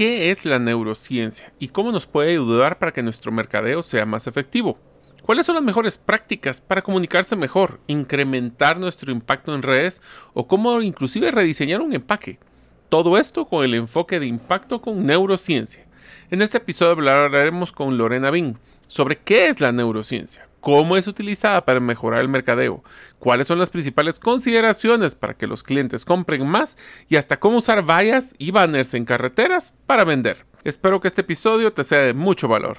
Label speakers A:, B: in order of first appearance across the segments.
A: ¿Qué es la neurociencia y cómo nos puede ayudar para que nuestro mercadeo sea más efectivo? ¿Cuáles son las mejores prácticas para comunicarse mejor, incrementar nuestro impacto en redes o cómo inclusive rediseñar un empaque? Todo esto con el enfoque de impacto con neurociencia. En este episodio hablaremos con Lorena Bin sobre qué es la neurociencia, cómo es utilizada para mejorar el mercadeo, cuáles son las principales consideraciones para que los clientes compren más y hasta cómo usar vallas y banners en carreteras para vender. Espero que este episodio te sea de mucho valor.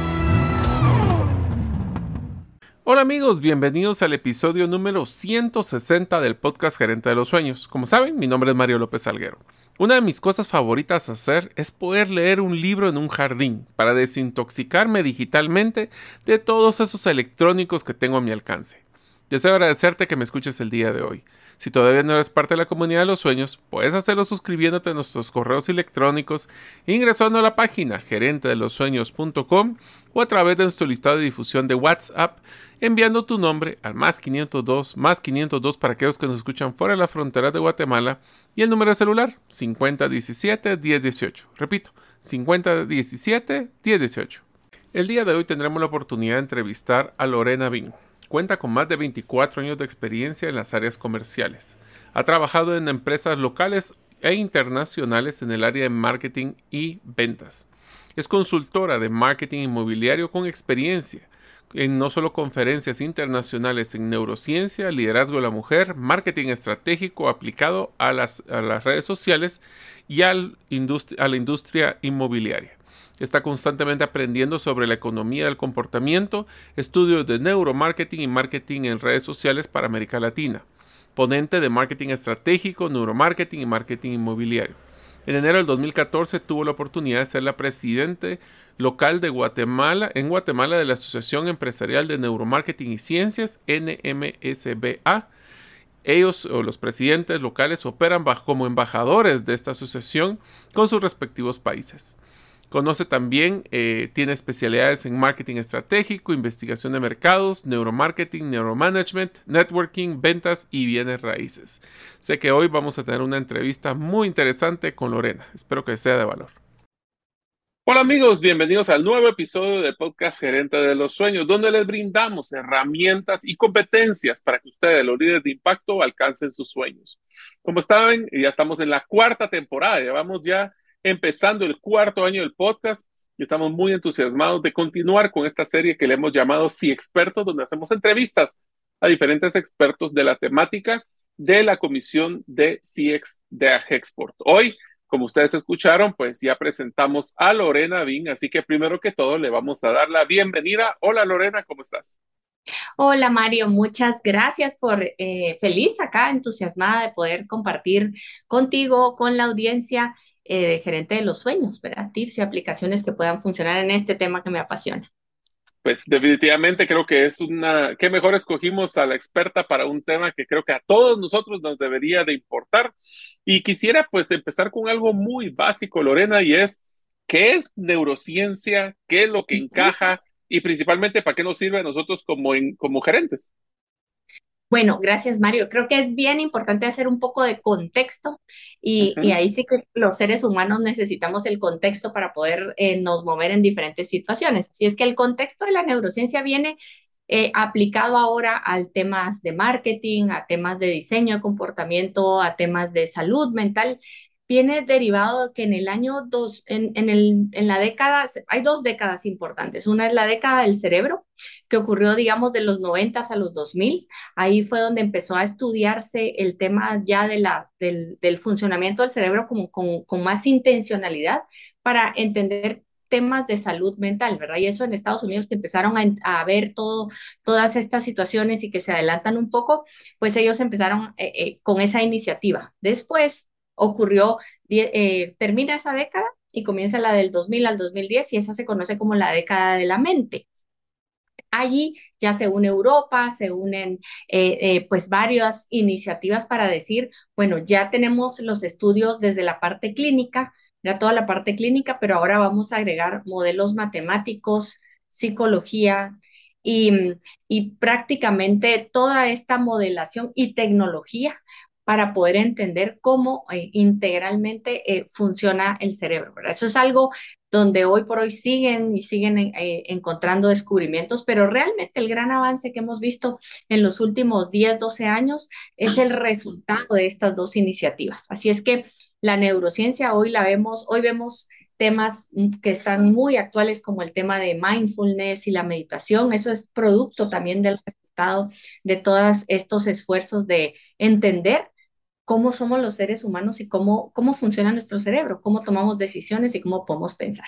A: Hola amigos, bienvenidos al episodio número 160 del podcast Gerente de los Sueños. Como saben, mi nombre es Mario López Alguero. Una de mis cosas favoritas hacer es poder leer un libro en un jardín para desintoxicarme digitalmente de todos esos electrónicos que tengo a mi alcance. Deseo agradecerte que me escuches el día de hoy. Si todavía no eres parte de la comunidad de los sueños, puedes hacerlo suscribiéndote a nuestros correos electrónicos, ingresando a la página gerentedelosueños.com o a través de nuestro listado de difusión de WhatsApp, enviando tu nombre al más 502, más 502 para aquellos que nos escuchan fuera de la frontera de Guatemala y el número de celular 5017-1018. Repito, 5017-1018. El día de hoy tendremos la oportunidad de entrevistar a Lorena Bin. Cuenta con más de 24 años de experiencia en las áreas comerciales. Ha trabajado en empresas locales e internacionales en el área de marketing y ventas. Es consultora de marketing inmobiliario con experiencia en no solo conferencias internacionales en neurociencia, liderazgo de la mujer, marketing estratégico aplicado a las, redes sociales y a la industria inmobiliaria. Está constantemente aprendiendo sobre la economía del comportamiento, estudios de neuromarketing y marketing en redes sociales para América Latina. Ponente de marketing estratégico, neuromarketing y marketing inmobiliario. En enero del 2014 tuvo la oportunidad de ser la presidente local de Guatemala en Guatemala de la Asociación Empresarial de Neuromarketing y Ciencias, NMSBA. Ellos o los presidentes locales operan como embajadores de esta asociación con sus respectivos países. Conoce también, eh, tiene especialidades en marketing estratégico, investigación de mercados, neuromarketing, neuromanagement, networking, ventas y bienes raíces. Sé que hoy vamos a tener una entrevista muy interesante con Lorena. Espero que sea de valor. Hola amigos, bienvenidos al nuevo episodio del podcast Gerente de los Sueños, donde les brindamos herramientas y competencias para que ustedes, los líderes de impacto, alcancen sus sueños. Como saben, ya estamos en la cuarta temporada, llevamos ya empezando el cuarto año del podcast estamos muy entusiasmados de continuar con esta serie que le hemos llamado Si Expertos, donde hacemos entrevistas a diferentes expertos de la temática de la Comisión de CX de Agexport. Hoy, como ustedes escucharon, pues ya presentamos a Lorena Bin, así que primero que todo le vamos a dar la bienvenida. Hola Lorena, ¿cómo estás?
B: Hola Mario, muchas gracias por eh, feliz acá, entusiasmada de poder compartir contigo, con la audiencia eh, de gerente de los sueños, ¿verdad? Tips y aplicaciones que puedan funcionar en este tema que me apasiona.
A: Pues definitivamente creo que es una, qué mejor escogimos a la experta para un tema que creo que a todos nosotros nos debería de importar. Y quisiera pues empezar con algo muy básico, Lorena, y es, ¿qué es neurociencia? ¿Qué es lo que encaja? Y principalmente, ¿para qué nos sirve a nosotros como, como gerentes?
B: Bueno, gracias Mario. Creo que es bien importante hacer un poco de contexto y, ahí sí que los seres humanos necesitamos el contexto para poder eh, nos mover en diferentes situaciones. Si es que el contexto de la neurociencia viene eh, aplicado ahora a temas de marketing, a temas de diseño de comportamiento, a temas de salud mental, viene derivado que en el año dos, en, en, el, en la década, hay dos décadas importantes. Una es la década del cerebro, que ocurrió, digamos, de los 90 a los 2000. Ahí fue donde empezó a estudiarse el tema ya de la, del, del funcionamiento del cerebro como, con, con más intencionalidad para entender temas de salud mental, ¿verdad? Y eso en Estados Unidos que empezaron a, ver todo, todas estas situaciones y que se adelantan un poco, pues ellos empezaron eh, eh, con esa iniciativa. Después, ocurrió, eh, termina esa década y comienza la del 2000 al 2010 y esa se conoce como la década de la mente. Allí ya se une Europa, se unen eh, eh, pues varias iniciativas para decir, bueno, ya tenemos los estudios desde la parte clínica, ya toda la parte clínica, pero ahora vamos a agregar modelos matemáticos, psicología, y, y, prácticamente toda esta modelación y tecnología para poder entender cómo eh, integralmente eh, funciona el cerebro. Eso es algo donde hoy por hoy siguen y siguen eh, encontrando descubrimientos, pero realmente el gran avance que hemos visto en los últimos 10, 12 años es el resultado de estas dos iniciativas. Así es que la neurociencia hoy la vemos, hoy vemos temas que están muy actuales como el tema de mindfulness y la meditación. Eso es producto también del resultado de todos estos esfuerzos de entender cómo somos los seres humanos y cómo, cómo funciona nuestro cerebro, cómo tomamos decisiones y cómo podemos pensar.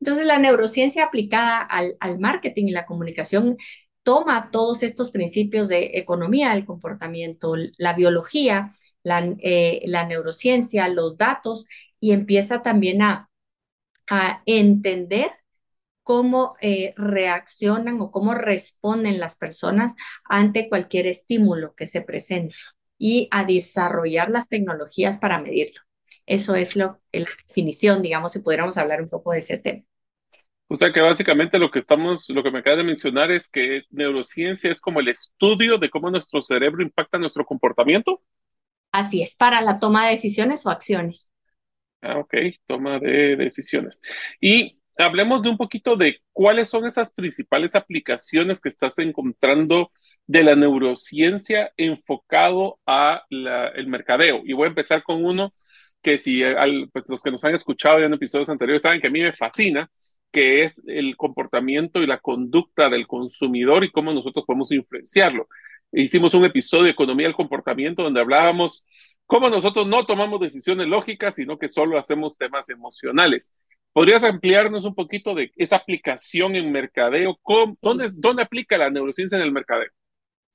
B: Entonces, la neurociencia aplicada al, al marketing y la comunicación toma todos estos principios de economía del comportamiento, la biología, la, eh, la neurociencia, los datos, y empieza también a, a entender cómo eh, reaccionan o cómo responden las personas ante cualquier estímulo que se presente y a desarrollar las tecnologías para medirlo. Eso es lo, la definición, digamos, si pudiéramos hablar un poco de ese tema.
A: O sea que básicamente lo que estamos, lo que me acaba de mencionar es que neurociencia es como el estudio de cómo nuestro cerebro impacta nuestro comportamiento.
B: Así es, para la toma de decisiones o acciones.
A: Ah, ok, toma de decisiones. Y hablemos de un poquito de cuáles son esas principales aplicaciones que estás encontrando de la neurociencia enfocado a el mercadeo. Y voy a empezar con uno que si pues los que nos han escuchado en episodios anteriores saben que a mí me fascina, que es el comportamiento y la conducta del consumidor y cómo nosotros podemos influenciarlo. Hicimos un episodio de Economía del Comportamiento donde hablábamos cómo nosotros no tomamos decisiones lógicas, sino que solo hacemos temas emocionales. ¿Podrías ampliarnos un poquito de esa aplicación en mercadeo? dónde, ¿Dónde aplica la neurociencia en el mercadeo?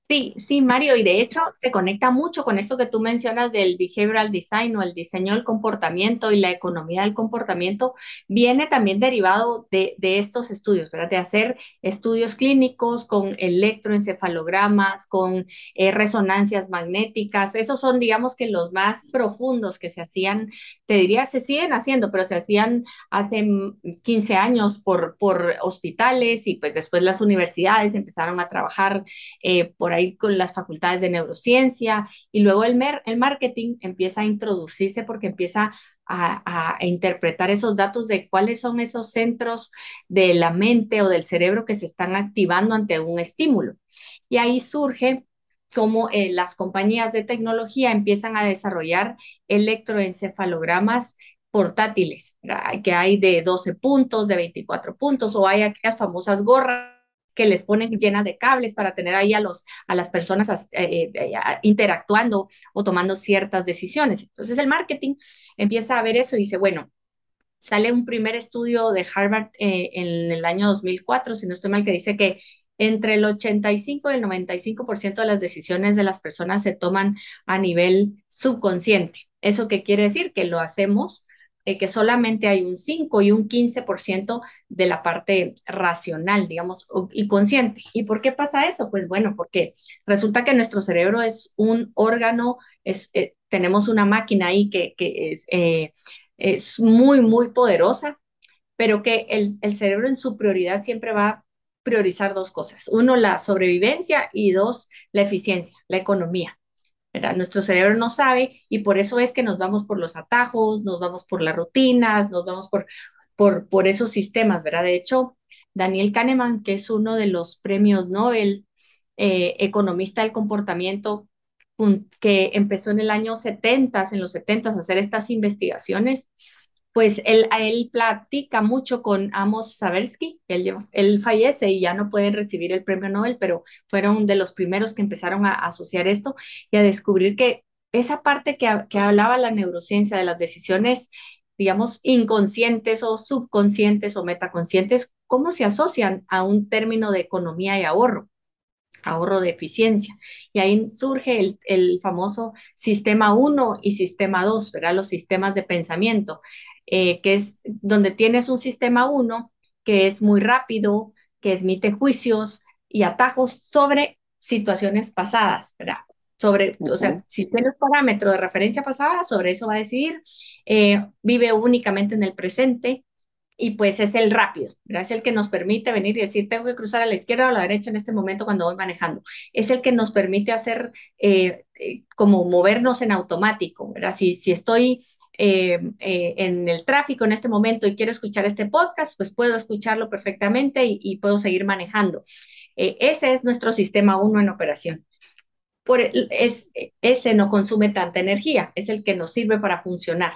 B: Sí, sí, Mario, y de hecho se conecta mucho con esto que tú mencionas del behavioral design o el diseño del comportamiento y la economía del comportamiento, viene también derivado de, de estos estudios, ¿verdad? De hacer estudios clínicos con electroencefalogramas, con eh, resonancias magnéticas, esos son, digamos que los más profundos que se hacían, te diría, se siguen haciendo, pero se hacían hace 15 años por, por hospitales y pues después las universidades empezaron a trabajar eh, por con las facultades de neurociencia y luego el, el marketing empieza a introducirse porque empieza a, interpretar esos datos de cuáles son esos centros de la mente o del cerebro que se están activando ante un estímulo. Y ahí surge como eh, las compañías de tecnología empiezan a desarrollar electroencefalogramas portátiles, que hay de 12 puntos, de 24 puntos, o hay aquellas famosas gorras que les ponen llenas de cables para tener ahí a, los, a las personas eh, eh, interactuando o tomando ciertas decisiones. Entonces el marketing empieza a ver eso y dice, bueno, sale un primer estudio de Harvard eh, en el año 2004, si no estoy mal, que dice que entre el 85 y el 95% de las decisiones de las personas se toman a nivel subconsciente. ¿Eso qué quiere decir? Que lo hacemos eh, que solamente hay un 5 y un 15% de la parte racional, digamos, y consciente. ¿Y por qué pasa eso? Pues bueno, porque resulta que nuestro cerebro es un órgano, eh, tenemos una máquina ahí que, eh, es muy, muy poderosa, pero que el, cerebro en su prioridad siempre va priorizar dos cosas. Uno, la sobrevivencia y dos, la eficiencia, la economía. Nuestro cerebro no sabe y por eso es que nos vamos por los atajos, nos vamos por las rutinas, nos vamos por, por, esos sistemas, ¿verdad? De hecho, Daniel Kahneman, que es uno de los premios Nobel, eh, economista del comportamiento, que empezó en el año 70, en los 70 a hacer estas investigaciones, pues él, él platica mucho con Amos Saversky, él, él fallece y ya no puede recibir el premio Nobel, pero fueron de los primeros que empezaron a, asociar esto y a descubrir que esa parte que, que hablaba la neurociencia de las decisiones, digamos, inconscientes o subconscientes o metaconscientes, cómo se asocian a un término de economía y ahorro ahorro de eficiencia. Y ahí surge el, el famoso sistema 1 y sistema 2, ¿verdad? Los sistemas de pensamiento, eh, que es donde tienes un sistema 1 que es muy rápido, que admite juicios y atajos sobre situaciones pasadas, ¿verdad? Sobre, o sea, si tiene un parámetro de referencia pasada, sobre eso va a decir, eh, vive únicamente en el presente, y pues es el rápido, es el que nos permite venir y decir, tengo que cruzar a la izquierda o a la derecha en este momento cuando voy manejando. Es el que nos permite hacer eh, eh, como movernos en automático, ¿verdad? Si, si estoy eh, en el tráfico en este momento y quiero escuchar este podcast, pues puedo escucharlo perfectamente y, puedo seguir manejando. ese es nuestro sistema 1 en operación. Por, es, ese no consume tanta energía, es el que nos sirve para funcionar.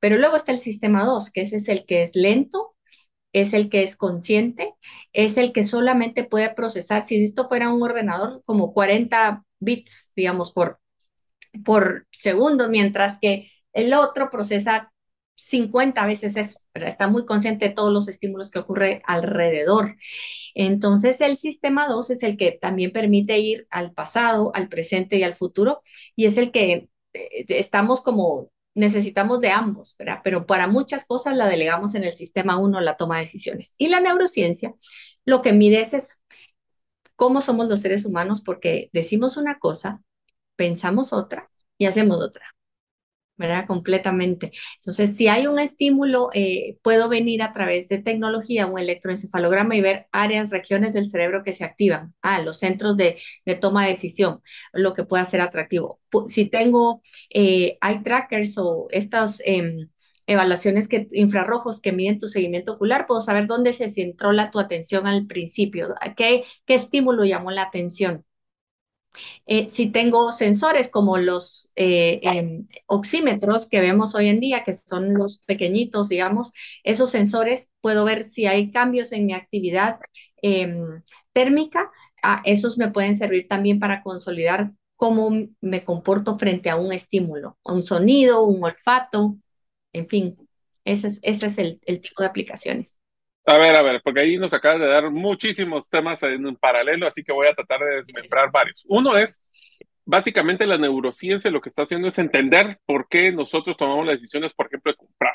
B: Pero luego está el sistema 2, que ese es el que es lento, es el que es consciente, es el que solamente puede procesar, si esto fuera un ordenador, como 40 bits, digamos, por, por segundo, mientras que el otro procesa 50 veces eso, está muy consciente de todos los estímulos que ocurre alrededor. Entonces, el sistema 2 es el que también permite ir al pasado, al presente y al futuro, y es el que eh, estamos como necesitamos de ambos. Pero para muchas cosas la delegamos en el sistema 1, la toma de decisiones. Y la neurociencia lo que mide es eso, cómo somos los seres humanos, porque decimos una cosa, pensamos otra y hacemos otra. ¿Verdad? Completamente. Entonces, si hay un estímulo, eh, puedo venir a través de tecnología, un electroencefalograma y ver áreas, regiones del cerebro que se activan, ah, los centros de, toma de decisión, lo que pueda ser atractivo. Si tengo, eh, hay trackers o estas em, evaluaciones que, infrarrojos que miden tu seguimiento ocular, puedo saber dónde se centró la, tu atención al principio, qué, qué estímulo llamó la atención. Eh, si tengo sensores como los eh, em, oxímetros que vemos hoy en día, que son los pequeñitos, digamos, esos sensores, puedo ver si hay cambios en mi actividad em, térmica. Ah, esos me pueden servir también para consolidar cómo me comporto frente a un estímulo, un sonido, un olfato, en fin, ese es, ese es el tipo de aplicaciones.
A: A ver, a ver, porque ahí nos acabas de dar muchísimos temas en paralelo, así que voy a tratar de desmembrar varios. Uno es, básicamente la neurociencia lo que está haciendo es entender por qué nosotros tomamos las decisiones, por ejemplo, de comprar.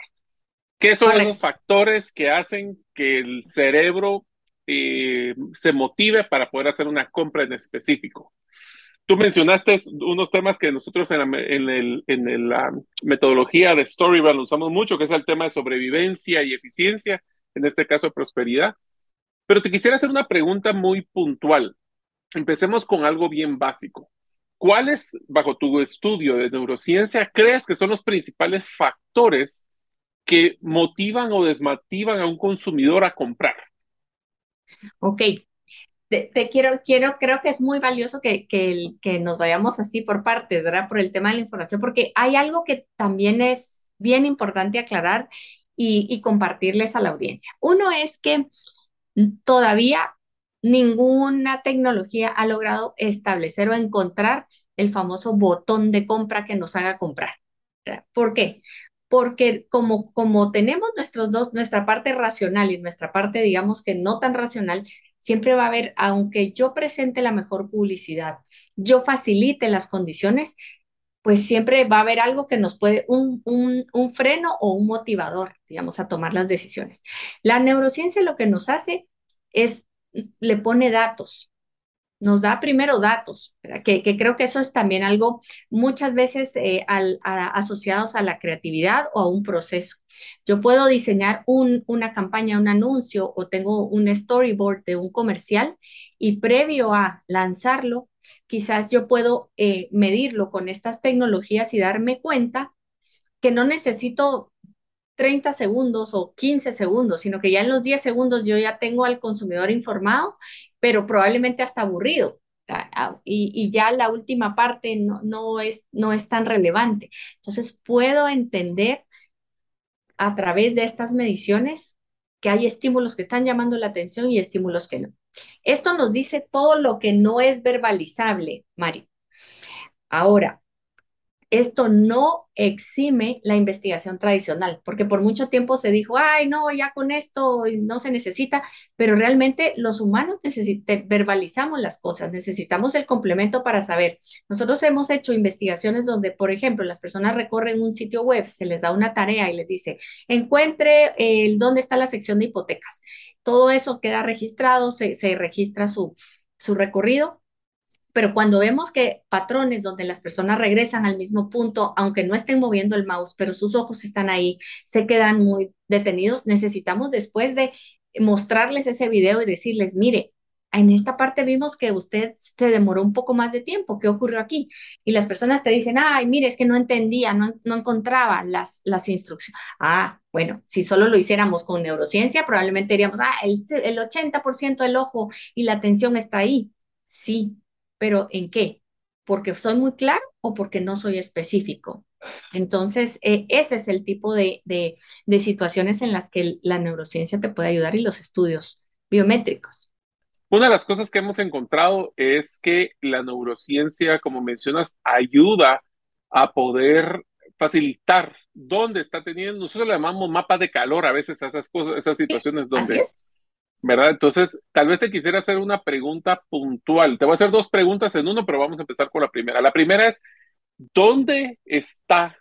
A: ¿Qué son los factores que hacen que el cerebro eh, se motive para poder hacer una compra en específico? Tú mencionaste unos temas que nosotros en, el, en la metodología de Storybrand usamos mucho, que es el tema de sobrevivencia y eficiencia en este caso prosperidad. Pero te quisiera hacer una pregunta muy puntual. Empecemos con algo bien básico. ¿Cuáles, bajo tu estudio de neurociencia, crees que son los principales factores que motivan o desmotivan a un consumidor a comprar?
B: Ok, te, quiero, quiero, creo que es muy valioso que, que, que, nos vayamos así por partes, ¿verdad? Por el tema de la información, porque hay algo que también es bien importante aclarar y, compartirles a la audiencia. Uno es que todavía ninguna tecnología ha logrado establecer o encontrar el famoso botón de compra que nos haga comprar. ¿Por qué? Porque como, como tenemos nuestros dos, nuestra parte racional y nuestra parte, digamos que no tan racional, siempre va a haber, aunque yo presente la mejor publicidad, yo facilite las condiciones, pues siempre va a haber algo que nos puede, un, un, freno o un motivador, digamos, a tomar las decisiones. La neurociencia lo que nos hace es, le pone datos, nos da primero datos, que, creo que eso es también algo muchas veces eh, asociados a la creatividad o a un proceso. Yo puedo diseñar un, una campaña, un anuncio o tengo un storyboard de un comercial y previo a lanzarlo, quizás yo puedo eh, medirlo con estas tecnologías y darme cuenta que no necesito 30 segundos o 15 segundos, sino que ya en los 10 segundos yo ya tengo al consumidor informado, pero probablemente hasta aburrido. Y, ya la última parte no es tan relevante. Entonces puedo entender a través de estas mediciones que hay estímulos que están llamando la atención y estímulos que no. Esto nos dice todo lo que no es verbalizable, Mario. Ahora, esto no exime la investigación tradicional, porque por mucho tiempo se dijo, ay, no, ya con esto no se necesita, pero realmente los humanos verbalizamos las cosas, necesitamos el complemento para saber. Nosotros hemos hecho investigaciones donde, por ejemplo, las personas recorren un sitio web, se les da una tarea y les dice, encuentre dónde está la sección de hipotecas. Todo eso queda registrado, se, se registra su, su recorrido. Pero cuando vemos que patrones donde las personas regresan al mismo punto, aunque no estén moviendo el mouse, pero sus ojos están ahí, se quedan muy detenidos, necesitamos después de mostrarles ese video y decirles, mire, en esta parte vimos que usted se demoró un poco más de tiempo, ¿qué ocurrió aquí? Y las personas te dicen, ay, mire, es que no entendía, no, no encontraba las, las instrucciones. Ah, bueno, si solo lo hiciéramos con neurociencia, probablemente diríamos, ah, el, el 80% del ojo y la atención está ahí. Sí, pero ¿en qué? ¿Porque soy muy claro o porque no soy específico? Entonces, eh, ese es el tipo de, de, situaciones en las que la neurociencia te puede ayudar y los estudios biométricos.
A: Una de las cosas que hemos encontrado es que la neurociencia, como mencionas, ayuda a poder facilitar dónde está teniendo, nosotros le llamamos mapa de calor a veces a esas cosas, esas situaciones donde ¿verdad? Entonces, tal vez te quisiera hacer una pregunta puntual. Te voy a hacer dos preguntas en uno, pero vamos a empezar con la primera. La primera es, ¿dónde están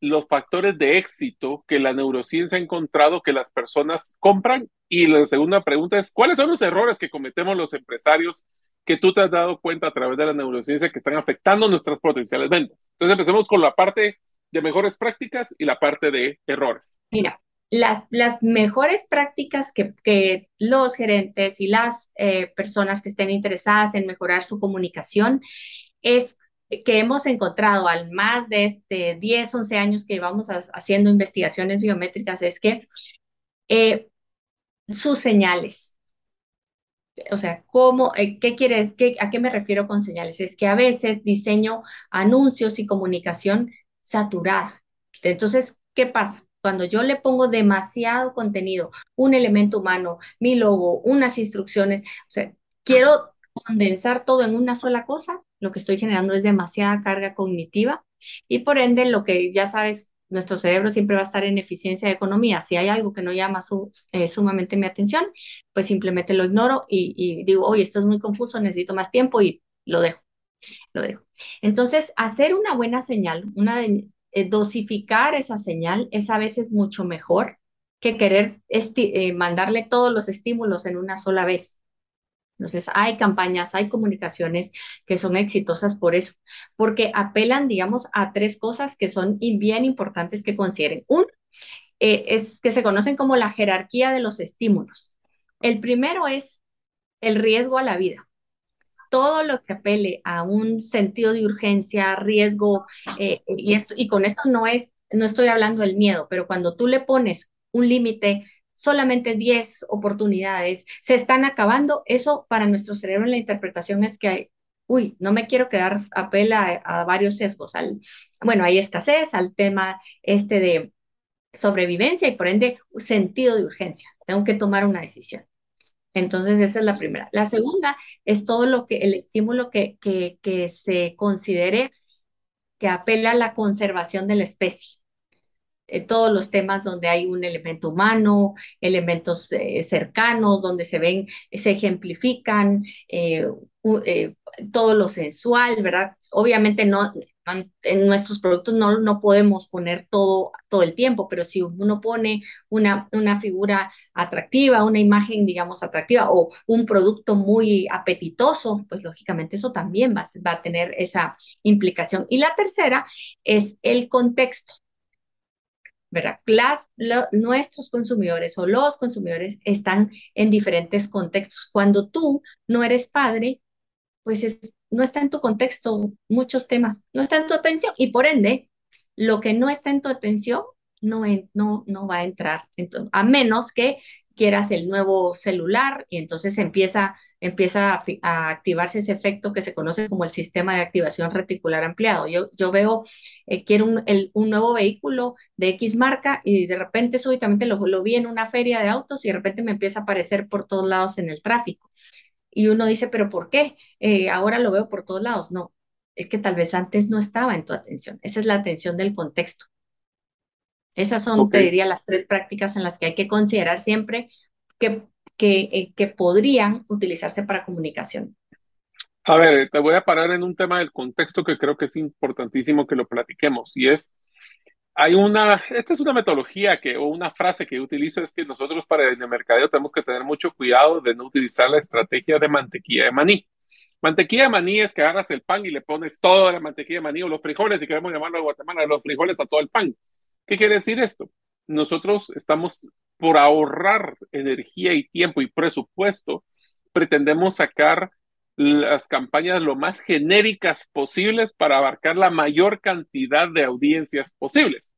A: los factores de éxito que la neurociencia ha encontrado que las personas compran? Y la segunda pregunta es, ¿cuáles son los errores que cometemos los empresarios que tú te has dado cuenta a través de la neurociencia que están afectando nuestras potenciales ventas? Entonces, empecemos con la parte de mejores prácticas y la parte de errores.
B: Mira, las, las mejores prácticas que, que, los gerentes y las eh, personas que estén interesadas en mejorar su comunicación es que hemos encontrado al más de este 10, 11 años que vamos haciendo investigaciones biométricas es que eh, sus señales, o sea, ¿cómo, eh, ¿qué quieres, qué, a qué me refiero con señales? Es que a veces diseño anuncios y comunicación saturada. Entonces, ¿qué pasa? Cuando yo le pongo demasiado contenido, un elemento humano, mi logo, unas instrucciones, o sea, quiero condensar todo en una sola cosa, lo que estoy generando es demasiada carga cognitiva y por ende lo que ya sabes, nuestro cerebro siempre va a estar en eficiencia de economía. Si hay algo que no llama eh, sumamente mi atención, pues simplemente lo ignoro y, digo, oye, esto es muy confuso, necesito más tiempo y lo dejo, lo dejo. Entonces, hacer una buena señal, una eh, dosificar esa señal es a veces mucho mejor que querer eh, mandarle todos los estímulos en una sola vez. Entonces, hay campañas, hay comunicaciones que son exitosas por eso, porque apelan, digamos, a tres cosas que son bien importantes que consideren. Uno, eh, es que se conocen como la jerarquía de los estímulos. El primero es el riesgo a la vida todo lo que apele a un sentido de urgencia, riesgo, eh, y, esto, y con esto no es, no estoy hablando del miedo, pero cuando tú le pones un límite, solamente 10 oportunidades, se están acabando, eso para nuestro cerebro en la interpretación es que, uy, no me quiero quedar, apela a, varios sesgos, al, bueno, hay escasez, al tema este de sobrevivencia y por ende sentido de urgencia, tengo que tomar una decisión. Entonces, esa es la primera. La segunda es todo lo que, el estímulo que, que, que se considere que apela a la conservación de la especie. Eh, todos los temas donde hay un elemento humano, elementos eh, cercanos, donde se ven, se ejemplifican, eh, todo lo sensual, ¿verdad? Obviamente no, en nuestros productos no, no podemos poner todo, todo el tiempo, pero si uno pone una, una figura atractiva, una imagen, digamos, atractiva o un producto muy apetitoso, pues lógicamente eso también va, va a tener esa implicación. Y la tercera es el contexto. ¿Verdad? nuestros consumidores o los consumidores están en diferentes contextos. Cuando tú no eres padre, pues no está en tu contexto muchos temas, no está en tu atención y por ende, lo que no está en tu atención no va a entrar, a menos que quieras el nuevo celular y entonces empieza, empieza a, activarse ese efecto que se conoce como el sistema de activación reticular ampliado. Yo, veo, eh, quiero un, nuevo vehículo de X marca y de repente súbitamente lo, lo vi en una feria de autos y de repente me empieza a aparecer por todos lados en el tráfico. Y uno dice, pero ¿por qué? Eh, ahora lo veo por todos lados. No, es que tal vez antes no estaba en tu atención. Esa es la atención del contexto. Esas son, te diría, las tres prácticas en las que hay que considerar siempre que, que, eh, que podrían utilizarse para comunicación.
A: A ver, te voy a parar en un tema del contexto que creo que es importantísimo que lo platiquemos y es hay una, esta es una metodología que, o una frase que yo utilizo, es que nosotros para el mercadeo tenemos que tener mucho cuidado de no utilizar la estrategia de mantequilla de maní. Mantequilla de maní es que agarras el pan y le pones toda la mantequilla de maní o los frijoles, si queremos llamarlo de Guatemala, los frijoles a todo el pan. ¿Qué quiere decir esto? Nosotros estamos por ahorrar energía y tiempo y presupuesto, pretendemos sacar las campañas lo más genéricas posibles para abarcar la mayor cantidad de audiencias posibles.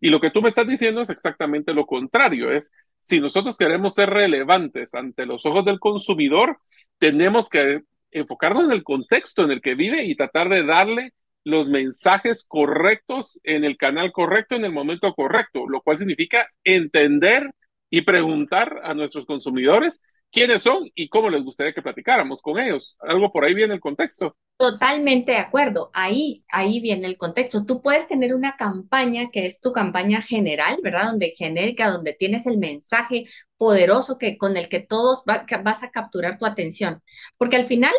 A: Y lo que tú me estás diciendo es exactamente lo contrario, es si nosotros queremos ser relevantes ante los ojos del consumidor, tenemos que enfocarnos en el contexto en el que vive y tratar de darle los mensajes correctos en el canal correcto, en el momento correcto, lo cual significa entender y preguntar a nuestros consumidores quiénes son y cómo les gustaría que platicáramos con ellos. Algo por ahí viene el contexto.
B: Totalmente de acuerdo. Ahí, ahí viene el contexto. Tú puedes tener una campaña que es tu campaña general, ¿verdad? Donde genérica, donde tienes el mensaje poderoso que, con el que todos vas a capturar tu atención. Porque al final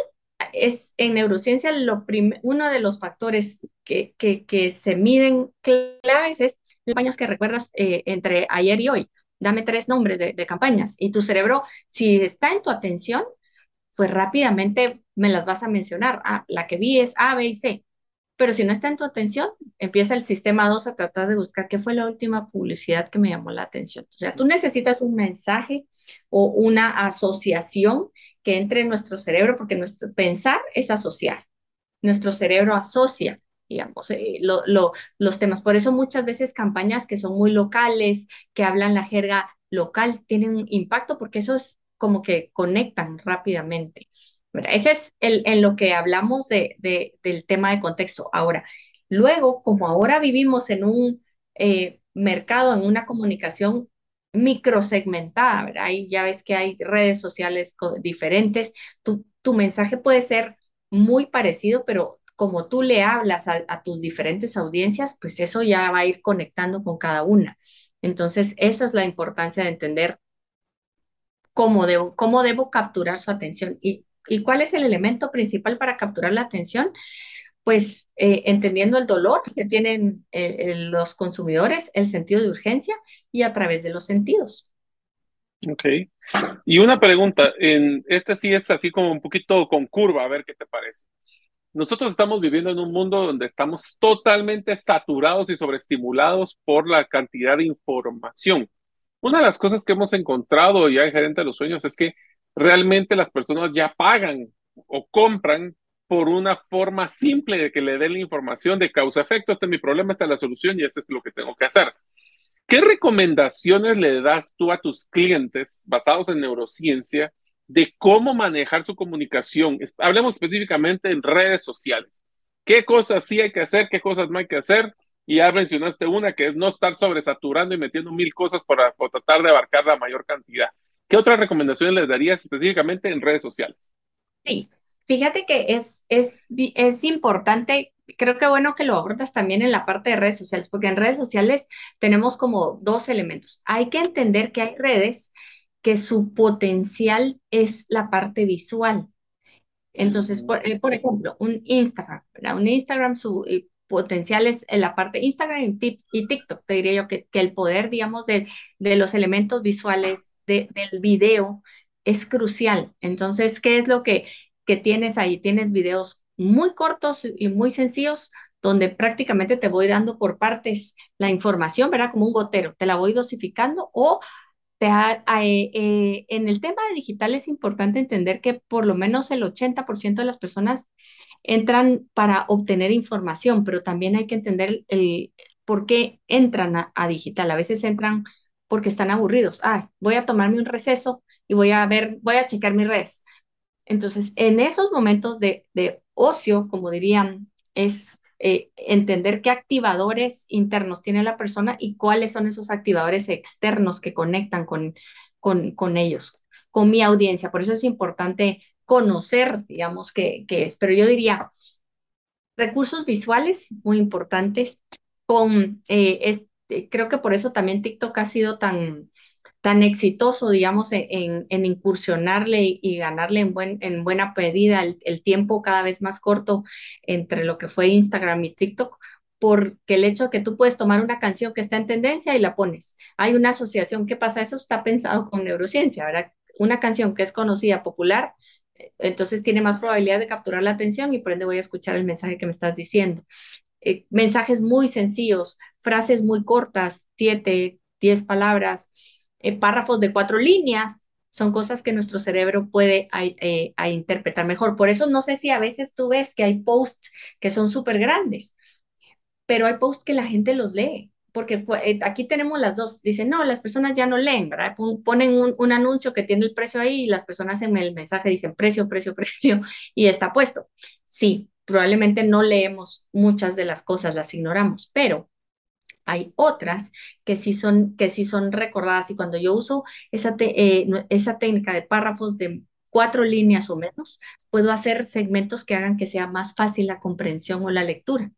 B: es en neurociencia lo uno de los factores que, que, que se miden claves es las campañas que recuerdas eh, entre ayer y hoy dame tres nombres de, campañas y tu cerebro, si está en tu atención, pues rápidamente me las vas a mencionar. Ah, la que vi es A, B y C. Pero si no está en tu atención, empieza el sistema 2 a tratar de buscar qué fue la última publicidad que me llamó la atención. O sea, tú necesitas un mensaje o una asociación que entre en nuestro cerebro, porque nuestro pensar es asociar. Nuestro cerebro asocia digamos, eh, los temas. Por eso muchas veces campañas que son muy locales, que hablan la jerga local, tienen impacto porque eso es como que conectan rápidamente. Ese es el, en lo que hablamos de, del tema de contexto. Ahora, luego, como ahora vivimos en un eh, mercado, en una comunicación microsegmentada, ¿verdad? Ahí ya ves que hay redes sociales diferentes, tu, tu mensaje puede ser muy parecido, pero como tú le hablas a, tus diferentes audiencias, pues eso ya va a ir conectando con cada una. Entonces, esa es la importancia de entender cómo debo, cómo debo capturar su atención y, y cuál es el elemento principal para capturar la atención. Pues eh, entendiendo el dolor que tienen eh, los consumidores, el sentido de urgencia y a través de los sentidos.
A: Ok. Y una pregunta, en, este sí es así como un poquito con curva, a ver qué te parece nosotros estamos viviendo en un mundo donde estamos totalmente saturados y sobreestimulados por la cantidad de información. Una de las cosas que hemos encontrado ya en Gerente de los Sueños es que realmente las personas ya pagan o compran por una forma simple de que le den la información de causa-efecto. Este es mi problema, esta es la solución y este es lo que tengo que hacer. ¿Qué recomendaciones le das tú a tus clientes basados en neurociencia de cómo manejar su comunicación. Hablemos específicamente en redes sociales. ¿Qué cosas sí hay que hacer? ¿Qué cosas no hay que hacer? Y ya mencionaste una que es no estar sobresaturando y metiendo mil cosas para, tratar de abarcar la mayor cantidad. ¿Qué otras recomendaciones les darías específicamente en redes sociales?
B: Sí, fíjate que es, es, es importante creo que bueno que lo abordas también en la parte de redes sociales, porque en redes sociales tenemos como dos elementos. Hay que entender que hay redes que su potencial es la parte visual. Entonces, por, eh, ejemplo, un Instagram, Un Instagram, su, eh, potenciales en la parte Instagram y, TikTok. Te diría yo que, que el poder, digamos, de, de los elementos visuales del video es crucial. Entonces, ¿qué es lo que, que tienes ahí? Tienes videos muy cortos y muy sencillos donde prácticamente te voy dando por partes la información, ¿verdad? Como un gotero, te la voy dosificando o te eh, eh, en el tema de digital es importante entender que por lo menos el 80% de las personas entran para obtener información, pero también hay que entender por qué entran a, digital. A veces entran porque están aburridos. Ah, voy a tomarme un receso y voy a ver, voy a checar mis redes. Entonces, en esos momentos de, de ocio, como dirían, es eh, entender qué activadores internos tiene la persona y cuáles son esos activadores externos que conectan con, con, con ellos, con mi audiencia. Por eso es importante conocer, digamos, qué, qué es. Pero yo diría, recursos visuales muy importantes. Con, eh, este, creo que por eso también TikTok ha sido tan, tan exitoso, digamos, en, en incursionarle y ganarle en, buen, en buena medida el, tiempo cada vez más corto entre lo que fue Instagram y TikTok, porque el hecho de que tú puedes tomar una canción que está en tendencia y la pones. Hay una asociación que pasa, eso está pensado con neurociencia, ¿verdad? Una canción que es conocida, popular, entonces tiene más probabilidad de capturar la atención y por ende voy a escuchar el mensaje que me estás diciendo. Eh, mensajes muy sencillos, frases muy cortas, siete, diez palabras, eh, párrafos de cuatro líneas, son cosas que nuestro cerebro puede eh, interpretar mejor. Por eso no sé si a veces tú ves que hay posts que son súper grandes, pero hay posts que la gente los lee, porque eh, aquí tenemos las dos. Dicen, no, las personas ya no leen, ¿verdad? Ponen un, un, anuncio que tiene el precio ahí y las personas en el mensaje dicen precio, precio, precio y está puesto. Sí, probablemente no leemos muchas de las cosas, las ignoramos, pero hay otras que sí son, que sí son recordadas y cuando yo uso esa, eh, esa técnica de párrafos de cuatro líneas o menos, puedo hacer segmentos que hagan que sea más fácil la comprensión o la lectura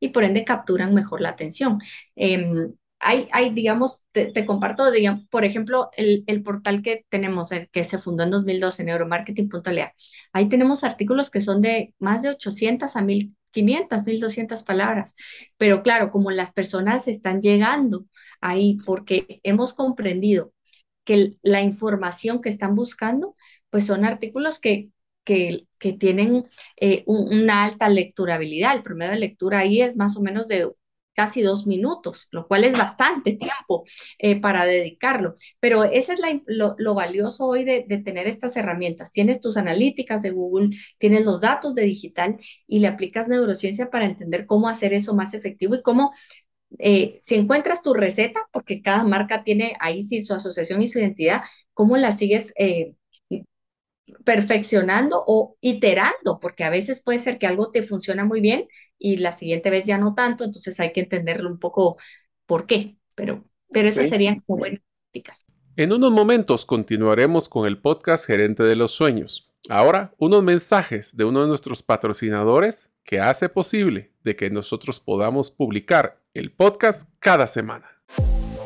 B: y por ende capturan mejor la atención. Em, hay, digamos, te, comparto, digamos, por ejemplo, el, portal que tenemos, el que se fundó en 2012, neuromarketing.lea. Ahí tenemos artículos que son de más de 800 a 1000 500, 1200 palabras. Pero claro, como las personas están llegando ahí porque hemos comprendido que la información que están buscando, pues son artículos que, que, que tienen eh, una alta lecturabilidad. El promedio de lectura ahí es más o menos de casi dos minutos, lo cual es bastante tiempo eh, para dedicarlo. Pero ese es lo, valioso hoy de, tener estas herramientas. Tienes tus analíticas de Google, tienes los datos de digital y le aplicas neurociencia para entender cómo hacer eso más efectivo y cómo eh, si encuentras tu receta, porque cada marca tiene ahí sí su asociación y su identidad, cómo la sigues eh, perfeccionando o iterando, porque a veces puede ser que algo te funciona muy bien y la siguiente vez ya no tanto, entonces hay que entenderlo un poco por qué, pero, pero esas serían como buenas prácticas.
A: En unos momentos continuaremos con el podcast Gerente de los Sueños. Ahora, unos mensajes de uno de nuestros patrocinadores que hace posible de que nosotros podamos publicar el podcast cada semana.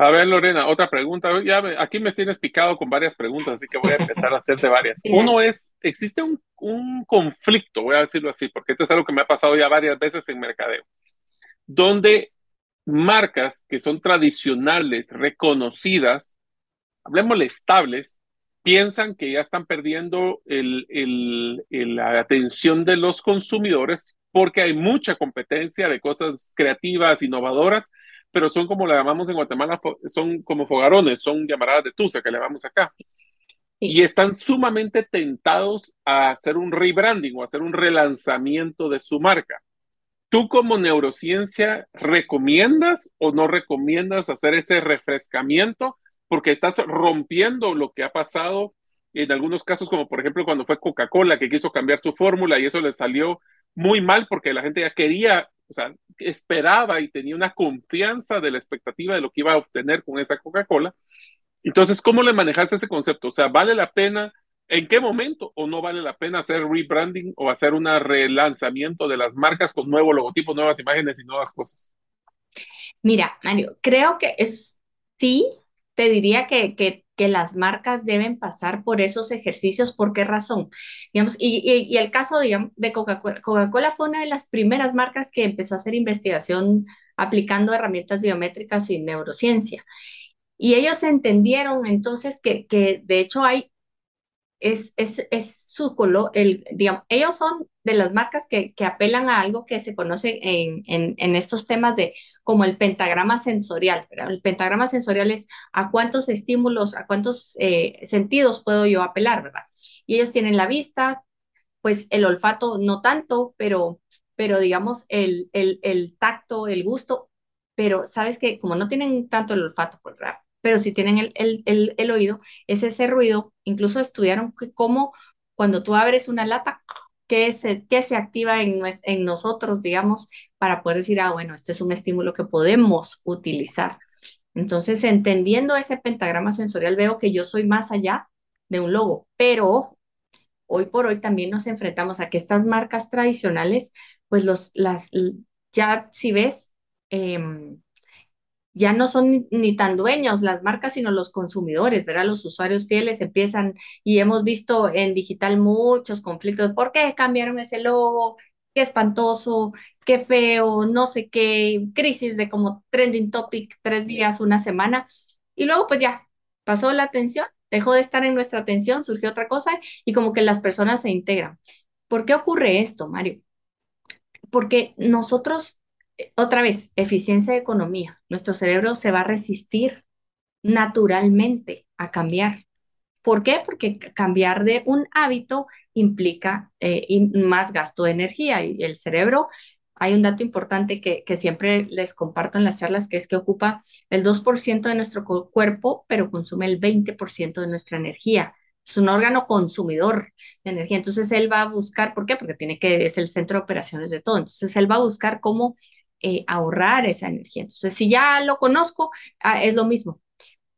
A: A ver, Lorena, otra pregunta. Ya aquí me tienes picado con varias preguntas, así que voy a empezar a hacerte varias. Uno es, existe un, un, conflicto, voy a decirlo así, porque esto es algo que me ha pasado ya varias veces en mercadeo, donde marcas que son tradicionales, reconocidas, hablemosle estables, piensan que ya están perdiendo el, el, la atención de los consumidores porque hay mucha competencia de cosas creativas, innovadoras, pero son como la llamamos en Guatemala, son como fogarones, son llamaradas de tusa que le llamamos acá. Y están sumamente tentados a hacer un rebranding o hacer un relanzamiento de su marca. ¿Tú como neurociencia recomiendas o no recomiendas hacer ese refrescamiento? Porque estás rompiendo lo que ha pasado en algunos casos, como por ejemplo cuando fue Coca-Cola que quiso cambiar su fórmula y eso le salió muy mal porque la gente ya quería o sea, esperaba y tenía una confianza de la expectativa de lo que iba a obtener con esa Coca-Cola Entonces, ¿cómo le manejas ese concepto? O sea, ¿vale la pena? ¿En qué momento o no vale la pena hacer rebranding o hacer un relanzamiento de las marcas con nuevo logotipo, nuevas imágenes y nuevas cosas?
B: Mira, Mario, creo que es sí, te diría que, que, las marcas deben pasar por esos ejercicios. ¿Por qué razón? Digamos, y, y, el caso de Coca-Cola, Coca-Cola fue una de las primeras marcas que empezó a hacer investigación aplicando herramientas biométricas y neurociencia. Y ellos entendieron entonces que, que de hecho hay es, es, es su color, el, digamos, ellos son de las marcas que, que apelan a algo que se conoce en, en, estos temas de como el pentagrama sensorial. El pentagrama sensorial es a cuántos estímulos, a cuántos eh, sentidos puedo yo apelar, ¿verdad? Y ellos tienen la vista, pues el olfato no tanto, pero, pero digamos el, el, el tacto, el gusto, pero sabes que como no tienen tanto el olfato, pues, ¿verdad? Pero si tienen el, el, el, oído, es ese ruido. Incluso estudiaron que cómo cuando tú abres una lata, qué se, qué se activa en, en nosotros, digamos, para poder decir, ah, bueno, este es un estímulo que podemos utilizar. Entonces, entendiendo ese pentagrama sensorial, veo que yo soy más allá de un logo, pero hoy por hoy también nos enfrentamos a que estas marcas tradicionales, pues los, las, ya si ves, eh, ya no son ni, tan dueños las marcas, sino los consumidores, ¿verdad? Los usuarios fieles empiezan y hemos visto en digital muchos conflictos. ¿Por qué cambiaron ese logo? Qué espantoso, qué feo, no sé qué, crisis de como trending topic tres días, una semana. Y luego pues ya, pasó la atención, dejó de estar en nuestra atención, surgió otra cosa y como que las personas se integran. ¿Por qué ocurre esto, Mario? Porque nosotros otra vez, eficiencia de economía. Nuestro cerebro se va a resistir naturalmente a cambiar. ¿Por qué? Porque cambiar de un hábito implica eh, más gasto de energía y el cerebro, hay un dato importante que, siempre les comparto en las charlas, que es que ocupa el 2% de nuestro cuerpo, pero consume el 20% de nuestra energía. Es un órgano consumidor de energía. Entonces él va a buscar, ¿por qué? Porque tiene que, es el centro de operaciones de todo. Entonces él va a buscar cómo eh, ahorrar esa energía. Entonces, si ya lo conozco, ah, es lo mismo.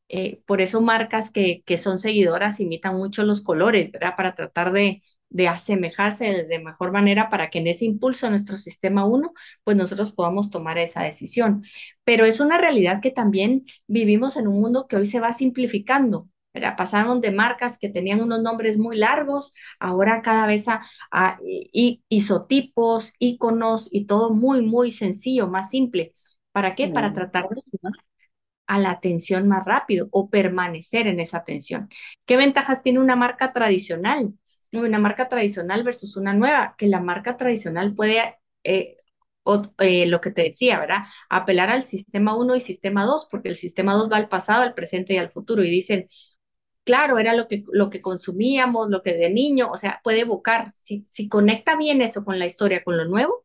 B: Eh, por eso marcas que, que son seguidoras imitan mucho los colores, ¿verdad? Para tratar de, de asemejarse de mejor manera para que en ese impulso de nuestro sistema 1, pues nosotros podamos tomar esa decisión. Pero es una realidad que también vivimos en un mundo que hoy se va simplificando. Pasaron de marcas que tenían unos nombres muy largos, ahora cada vez a, isotipos, iconos y todo muy, muy sencillo, más simple. ¿Para qué? Para tratar de a la atención más rápido o permanecer en esa atención. ¿Qué ventajas tiene una marca tradicional? Una marca tradicional versus una nueva, que la marca tradicional puede eh, eh, lo que te decía, ¿verdad? Apelar al sistema 1 y sistema 2, porque el sistema 2 va al pasado, al presente y al futuro y dicen, claro, era lo que, lo que consumíamos, lo que de niño, o sea, puede evocar, si, si conecta bien eso con la historia, con lo nuevo,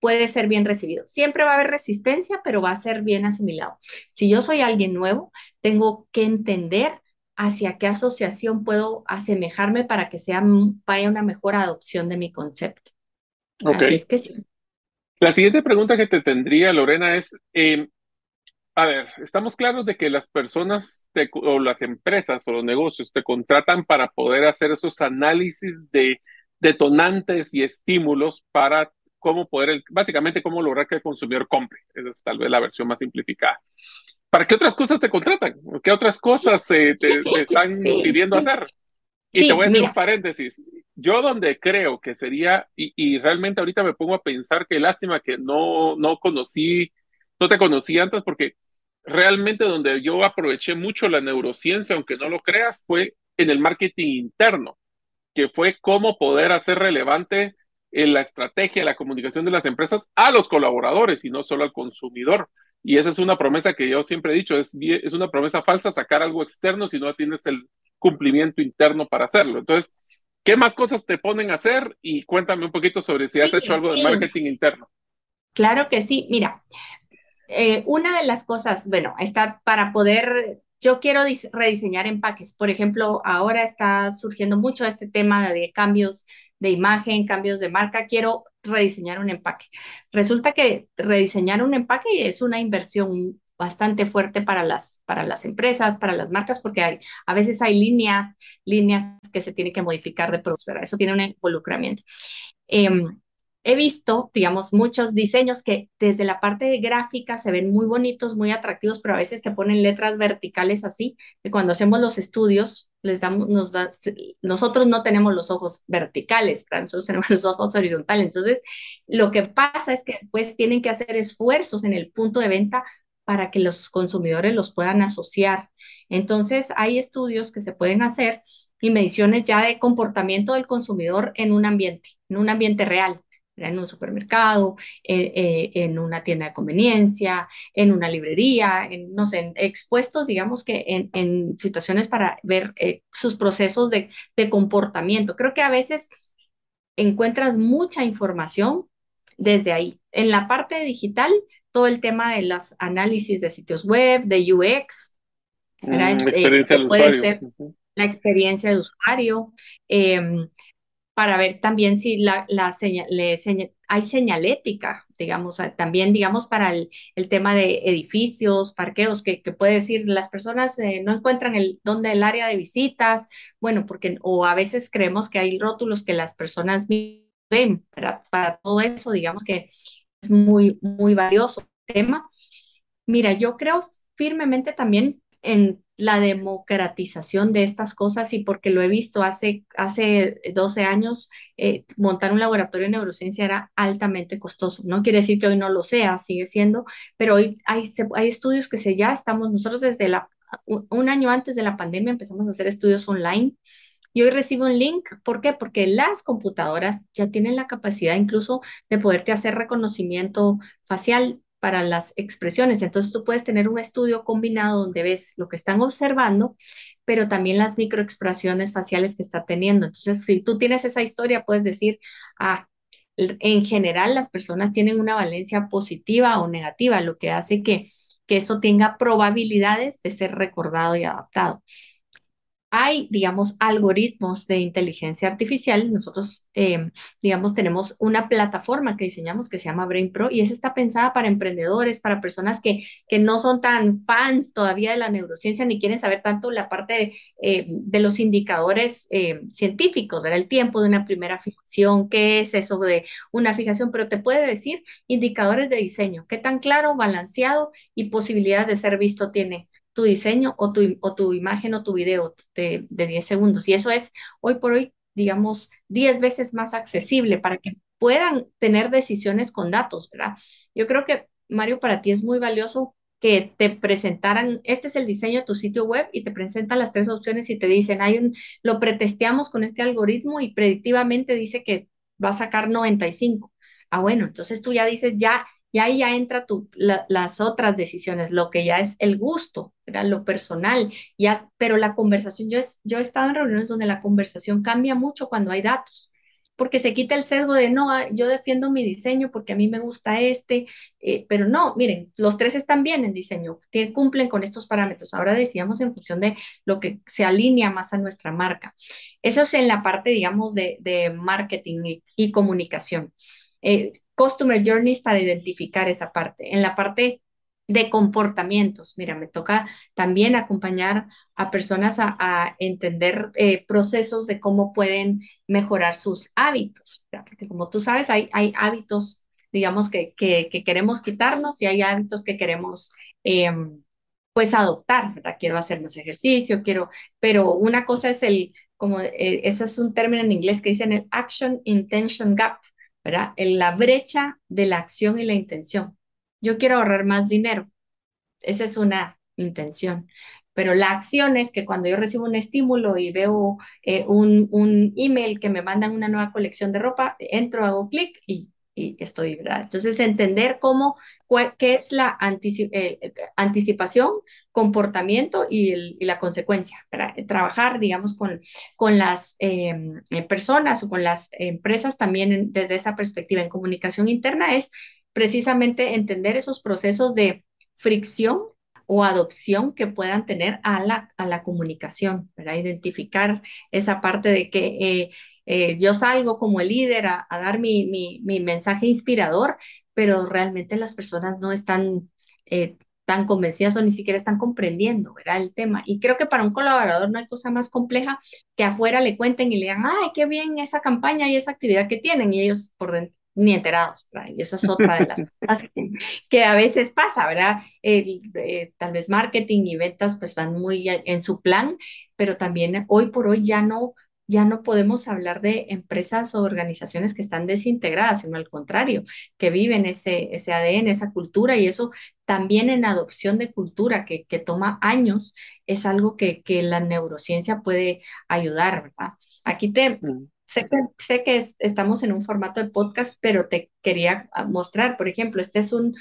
B: puede ser bien recibido. Siempre va a haber resistencia, pero va a ser bien asimilado. Si yo soy alguien nuevo, tengo que entender hacia qué asociación puedo asemejarme para que sea vaya una mejor adopción de mi concepto.
A: Así es que sí. La siguiente pregunta que te tendría, Lorena, es, eh, a ver, estamos claros de que las personas o las empresas o los negocios te contratan para poder hacer esos análisis de detonantes y estímulos para cómo poder, básicamente, cómo lograr que el consumidor compre. Esa es tal vez la versión más simplificada. ¿Para qué otras cosas te contratan? ¿Qué otras cosas te, están pidiendo hacer? Y te voy a hacer un paréntesis. Yo donde creo que sería, y, y, realmente ahorita me pongo a pensar que lástima que no, no conocí, no te conocí antes porque realmente donde yo aproveché mucho la neurociencia, aunque no lo creas, fue en el marketing interno, que fue cómo poder hacer relevante en la estrategia, la comunicación de las empresas a los colaboradores y no solo al consumidor. Y esa es una promesa que yo siempre he dicho, es, es una promesa falsa sacar algo externo si no tienes el cumplimiento interno para hacerlo. Entonces, ¿qué más cosas te ponen a hacer? Y cuéntame un poquito sobre si has hecho algo de marketing interno.
B: Claro que sí. Mira, eh, una de las cosas, bueno, está para poder, yo quiero rediseñar empaques. Por ejemplo, ahora está surgiendo mucho este tema de cambios de imagen, cambios de marca. Quiero rediseñar un empaque. Resulta que rediseñar un empaque es una inversión bastante fuerte para las, para las empresas, para las marcas, porque hay, a veces hay líneas, líneas que se tienen que modificar de productos, Eso tiene un involucramiento. Em, he visto, digamos, muchos diseños que desde la parte gráfica se ven muy bonitos, muy atractivos, pero a veces te ponen letras verticales así, que cuando hacemos los estudios, les damos, nos nosotros no tenemos los ojos verticales, nosotros tenemos los ojos horizontales. Entonces, lo que pasa es que después tienen que hacer esfuerzos en el punto de venta para que los consumidores los puedan asociar. Entonces, hay estudios que se pueden hacer y mediciones ya de comportamiento del consumidor en un ambiente, en un ambiente real en un supermercado, eh, eh, en una tienda de conveniencia, en una librería, en, no sé, expuestos, digamos que en, situaciones para ver eh, sus procesos de, de, comportamiento. Creo que a veces encuentras mucha información desde ahí. En la parte digital, todo el tema de los análisis de sitios web, de UX,
A: mm, la experiencia del usuario.
B: La experiencia de usuario. Para ver también si la, la hay señalética, digamos, también, digamos, para el, tema de edificios, parqueos, que, que puede decir, las personas eh, no encuentran el, dónde el área de visitas, bueno, porque, o a veces creemos que hay rótulos que las personas ven, para, para todo eso, digamos que es muy, muy valioso el tema. Mira, yo creo firmemente también en la democratización de estas cosas y porque lo he visto hace, hace 12 años, eh, montar un laboratorio de neurociencia era altamente costoso. No quiere decir que hoy no lo sea, sigue siendo, pero hoy hay, hay estudios que se ya estamos, nosotros desde la, un año antes de la pandemia empezamos a hacer estudios online. Y hoy recibo un link, ¿por qué? Porque las computadoras ya tienen la capacidad incluso de poderte hacer reconocimiento facial para las expresiones. Entonces tú puedes tener un estudio combinado donde ves lo que están observando, pero también las microexpresiones faciales que está teniendo. Entonces, si tú tienes esa historia, puedes decir, ah, en general las personas tienen una valencia positiva o negativa, lo que hace que, que esto tenga probabilidades de ser recordado y adaptado hay, digamos, algoritmos de inteligencia artificial. Nosotros, em, digamos, tenemos una plataforma que diseñamos que se llama Brain Pro y esa está pensada para emprendedores, para personas que, que no son tan fans todavía de la neurociencia ni quieren saber tanto la parte de, eh, los indicadores eh, científicos, ¿verdad? El tiempo de una primera fijación, qué es eso de una fijación, pero te puede decir indicadores de diseño, qué tan claro, balanceado y posibilidades de ser visto tiene tu diseño o tu, o tu imagen o tu video de, de 10 segundos. Y eso es hoy por hoy, digamos, 10 veces más accesible para que puedan tener decisiones con datos, ¿verdad? Yo creo que, Mario, para ti es muy valioso que te presentaran, este es el diseño de tu sitio web y te presentan las tres opciones y te dicen, hay un, lo pretesteamos con este algoritmo y predictivamente dice que va a sacar 95. Ah, bueno, entonces tú ya dices, ya y ahí ya entra tu, las otras decisiones, lo que ya es el gusto, lo personal, ya, pero la conversación, yo, es, yo he estado en reuniones donde la conversación cambia mucho cuando hay datos, porque se quita el sesgo de, no, ah, yo defiendo mi diseño porque a mí me gusta este, eh, pero no, miren, los tres están bien en diseño, cumplen con estos parámetros. Ahora decíamos en función de lo que se alinea más a nuestra marca. Eso es en la parte, digamos, de, de marketing y, y comunicación. Eh, customer journeys para identificar esa parte. En la parte de comportamientos, mira, me toca también acompañar a personas a, entender eh, procesos de cómo pueden mejorar sus hábitos, porque como tú sabes, hay, hábitos, digamos, que, que, queremos quitarnos y hay hábitos que queremos... Em, pues adoptar. Quiero hacer más ejercicio, quiero, pero una cosa es el, como, eh, eso es un término en inglés que dicen el action intention gap, ¿verdad? En la brecha de la acción y la intención. Yo quiero ahorrar más dinero. Esa es una intención. Pero la acción es que cuando yo recibo un estímulo y veo eh, un, un, email que me mandan una nueva colección de ropa, entro, hago clic y y estoy, ¿verdad? Entonces, entender cómo, qué es la eh, anticipación, comportamiento y, la consecuencia, ¿verdad? Trabajar, digamos, con, con las em, eh, personas o con las empresas también desde esa perspectiva en comunicación interna es precisamente entender esos procesos de fricción o adopción que puedan tener a la, a la comunicación, ¿verdad? Identificar esa parte de que eh, eh, yo salgo como el líder a, dar mi, mi, mensaje inspirador, pero realmente las personas no están eh, tan convencidas o ni siquiera están comprendiendo, ¿verdad? El tema. Y creo que para un colaborador no hay cosa más compleja que afuera le cuenten y le digan, ay, qué bien esa campaña y esa actividad que tienen, y ellos por dentro ni enterados, ¿verdad? Y esa es otra de las cosas que, a veces pasa, ¿verdad? Eh, tal vez marketing y ventas pues van muy en su plan, pero también hoy por hoy ya no ya no podemos hablar de empresas o organizaciones que están desintegradas, sino al contrario, que viven ese, ese ADN, esa cultura y eso también en adopción de cultura que, que toma años, es algo que, que la neurociencia puede ayudar, ¿verdad? Aquí te, mm. Sé que, estamos en un formato de podcast, pero te quería ah, mostrar, por ejemplo, este es un,